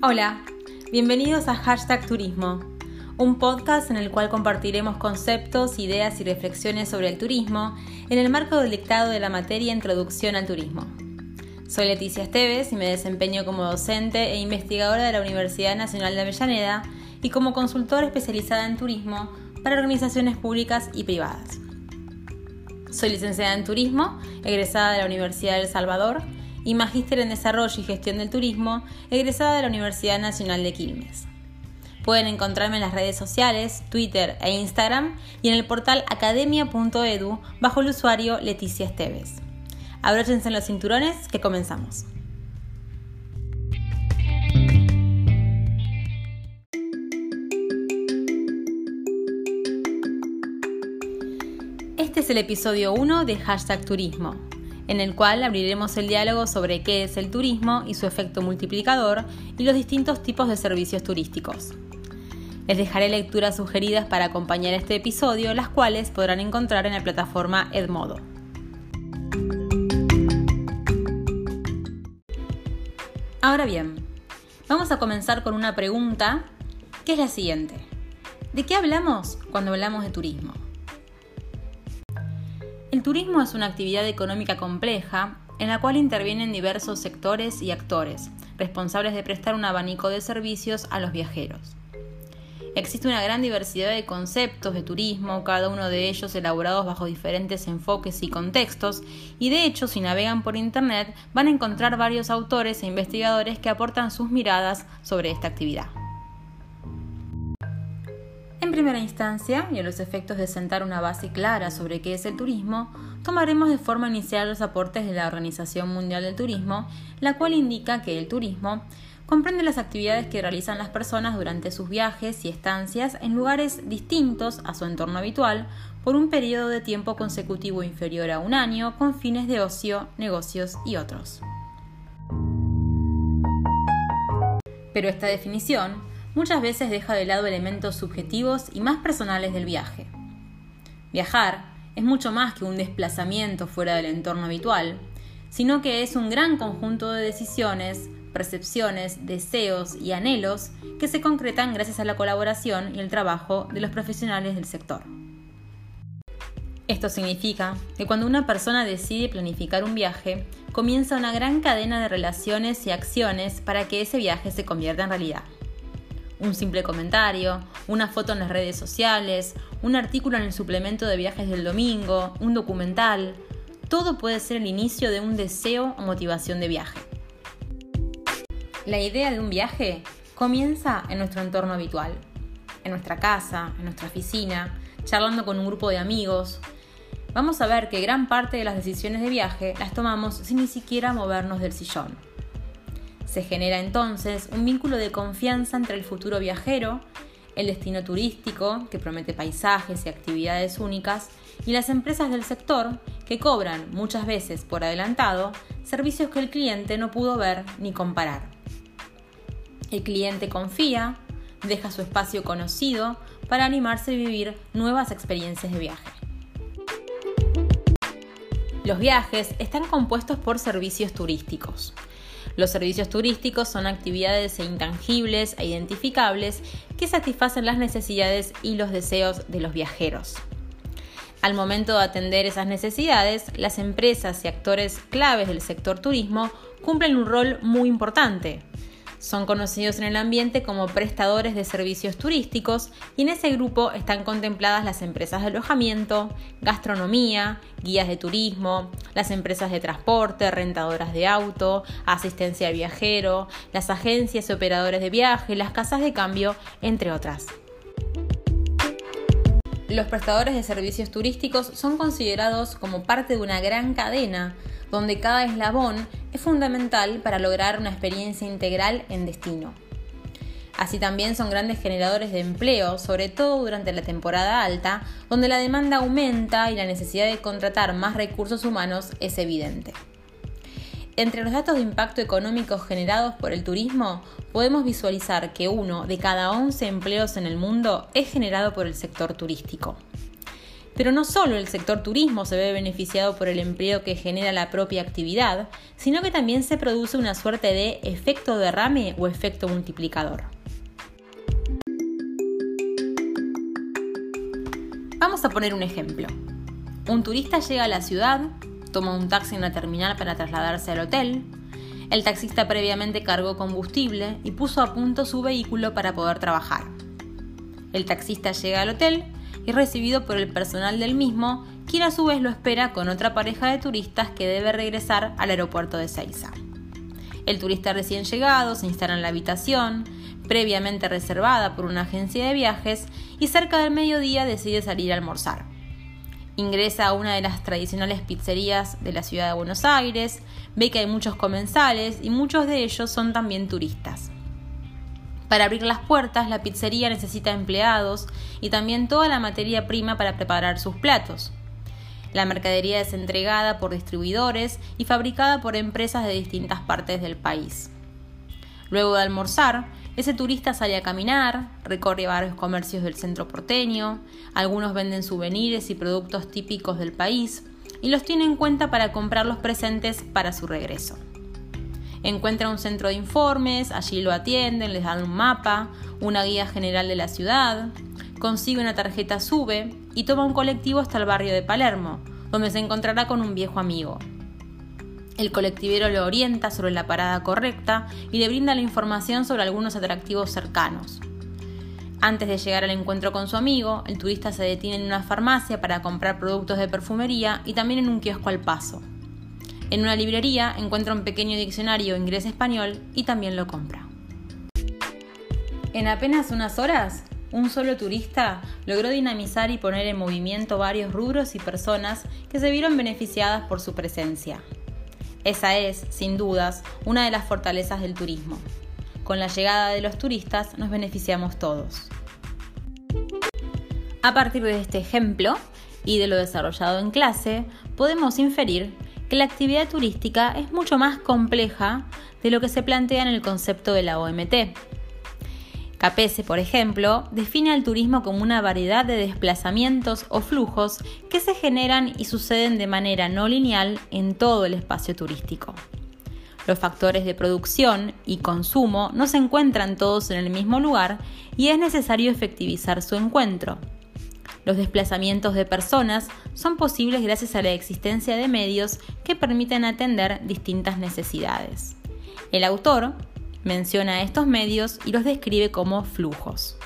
Hola, bienvenidos a Hashtag Turismo, un podcast en el cual compartiremos conceptos, ideas y reflexiones sobre el turismo en el marco del dictado de la materia Introducción al Turismo. Soy Leticia Esteves y me desempeño como docente e investigadora de la Universidad Nacional de Avellaneda y como consultora especializada en turismo para organizaciones públicas y privadas. Soy licenciada en Turismo, egresada de la Universidad de El Salvador y magíster en Desarrollo y Gestión del Turismo, egresada de la Universidad Nacional de Quilmes. Pueden encontrarme en las redes sociales, Twitter e Instagram y en el portal academia.edu bajo el usuario Leticia Esteves. Abróchense en los cinturones que comenzamos. Este es el episodio 1 de Hashtag Turismo, en el cual abriremos el diálogo sobre qué es el turismo y su efecto multiplicador y los distintos tipos de servicios turísticos. Les dejaré lecturas sugeridas para acompañar este episodio, las cuales podrán encontrar en la plataforma Edmodo. Ahora bien, vamos a comenzar con una pregunta que es la siguiente. ¿De qué hablamos cuando hablamos de turismo? El turismo es una actividad económica compleja en la cual intervienen diversos sectores y actores, responsables de prestar un abanico de servicios a los viajeros. Existe una gran diversidad de conceptos de turismo, cada uno de ellos elaborados bajo diferentes enfoques y contextos, y de hecho si navegan por Internet van a encontrar varios autores e investigadores que aportan sus miradas sobre esta actividad. En primera instancia, y a los efectos de sentar una base clara sobre qué es el turismo, tomaremos de forma inicial los aportes de la Organización Mundial del Turismo, la cual indica que el turismo comprende las actividades que realizan las personas durante sus viajes y estancias en lugares distintos a su entorno habitual por un periodo de tiempo consecutivo inferior a un año con fines de ocio, negocios y otros. Pero esta definición muchas veces deja de lado elementos subjetivos y más personales del viaje. Viajar es mucho más que un desplazamiento fuera del entorno habitual, sino que es un gran conjunto de decisiones, percepciones, deseos y anhelos que se concretan gracias a la colaboración y el trabajo de los profesionales del sector. Esto significa que cuando una persona decide planificar un viaje, comienza una gran cadena de relaciones y acciones para que ese viaje se convierta en realidad un simple comentario, una foto en las redes sociales, un artículo en el suplemento de viajes del domingo, un documental. Todo puede ser el inicio de un deseo o motivación de viaje. La idea de un viaje comienza en nuestro entorno habitual, en nuestra casa, en nuestra oficina, charlando con un grupo de amigos. Vamos a ver que gran parte de las decisiones de viaje las tomamos sin ni siquiera movernos del sillón. Se genera entonces un vínculo de confianza entre el futuro viajero, el destino turístico, que promete paisajes y actividades únicas, y las empresas del sector, que cobran muchas veces por adelantado servicios que el cliente no pudo ver ni comparar. El cliente confía, deja su espacio conocido para animarse a vivir nuevas experiencias de viaje. Los viajes están compuestos por servicios turísticos. Los servicios turísticos son actividades intangibles e identificables que satisfacen las necesidades y los deseos de los viajeros. Al momento de atender esas necesidades, las empresas y actores claves del sector turismo cumplen un rol muy importante, son conocidos en el ambiente como prestadores de servicios turísticos y en ese grupo están contempladas las empresas de alojamiento, gastronomía, guías de turismo, las empresas de transporte, rentadoras de auto, asistencia al viajero, las agencias y operadores de viaje, las casas de cambio, entre otras. Los prestadores de servicios turísticos son considerados como parte de una gran cadena donde cada eslabón es fundamental para lograr una experiencia integral en destino. Así también son grandes generadores de empleo, sobre todo durante la temporada alta, donde la demanda aumenta y la necesidad de contratar más recursos humanos es evidente. Entre los datos de impacto económico generados por el turismo, podemos visualizar que uno de cada 11 empleos en el mundo es generado por el sector turístico. Pero no solo el sector turismo se ve beneficiado por el empleo que genera la propia actividad, sino que también se produce una suerte de efecto derrame o efecto multiplicador. Vamos a poner un ejemplo. Un turista llega a la ciudad, toma un taxi en la terminal para trasladarse al hotel. El taxista previamente cargó combustible y puso a punto su vehículo para poder trabajar. El taxista llega al hotel y recibido por el personal del mismo, quien a su vez lo espera con otra pareja de turistas que debe regresar al aeropuerto de Seiza. El turista recién llegado se instala en la habitación, previamente reservada por una agencia de viajes, y cerca del mediodía decide salir a almorzar. Ingresa a una de las tradicionales pizzerías de la ciudad de Buenos Aires, ve que hay muchos comensales y muchos de ellos son también turistas. Para abrir las puertas, la pizzería necesita empleados y también toda la materia prima para preparar sus platos. La mercadería es entregada por distribuidores y fabricada por empresas de distintas partes del país. Luego de almorzar, ese turista sale a caminar, recorre varios comercios del centro porteño, algunos venden souvenirs y productos típicos del país y los tiene en cuenta para comprar los presentes para su regreso. Encuentra un centro de informes, allí lo atienden, les dan un mapa, una guía general de la ciudad, consigue una tarjeta SUBE y toma un colectivo hasta el barrio de Palermo, donde se encontrará con un viejo amigo. El colectivero lo orienta sobre la parada correcta y le brinda la información sobre algunos atractivos cercanos. Antes de llegar al encuentro con su amigo, el turista se detiene en una farmacia para comprar productos de perfumería y también en un kiosco al paso. En una librería encuentra un pequeño diccionario inglés-español y también lo compra. En apenas unas horas, un solo turista logró dinamizar y poner en movimiento varios rubros y personas que se vieron beneficiadas por su presencia. Esa es, sin dudas, una de las fortalezas del turismo. Con la llegada de los turistas nos beneficiamos todos. A partir de este ejemplo y de lo desarrollado en clase, podemos inferir que la actividad turística es mucho más compleja de lo que se plantea en el concepto de la OMT. Capese, por ejemplo, define al turismo como una variedad de desplazamientos o flujos que se generan y suceden de manera no lineal en todo el espacio turístico. Los factores de producción y consumo no se encuentran todos en el mismo lugar y es necesario efectivizar su encuentro. Los desplazamientos de personas son posibles gracias a la existencia de medios que permiten atender distintas necesidades. El autor menciona estos medios y los describe como flujos.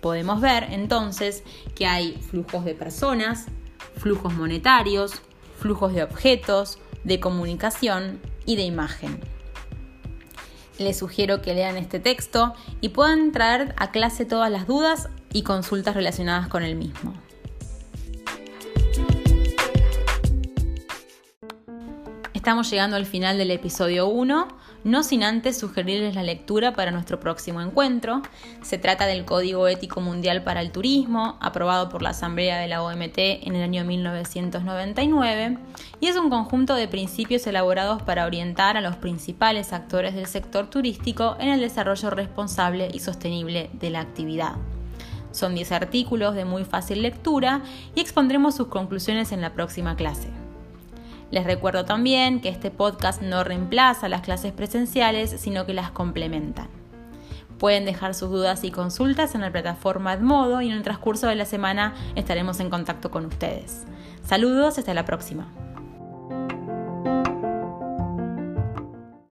Podemos ver entonces que hay flujos de personas, flujos monetarios, flujos de objetos, de comunicación y de imagen. Les sugiero que lean este texto y puedan traer a clase todas las dudas y consultas relacionadas con el mismo. Estamos llegando al final del episodio 1, no sin antes sugerirles la lectura para nuestro próximo encuentro. Se trata del Código Ético Mundial para el Turismo, aprobado por la Asamblea de la OMT en el año 1999, y es un conjunto de principios elaborados para orientar a los principales actores del sector turístico en el desarrollo responsable y sostenible de la actividad. Son 10 artículos de muy fácil lectura y expondremos sus conclusiones en la próxima clase. Les recuerdo también que este podcast no reemplaza las clases presenciales, sino que las complementan. Pueden dejar sus dudas y consultas en la plataforma Edmodo y en el transcurso de la semana estaremos en contacto con ustedes. Saludos, hasta la próxima.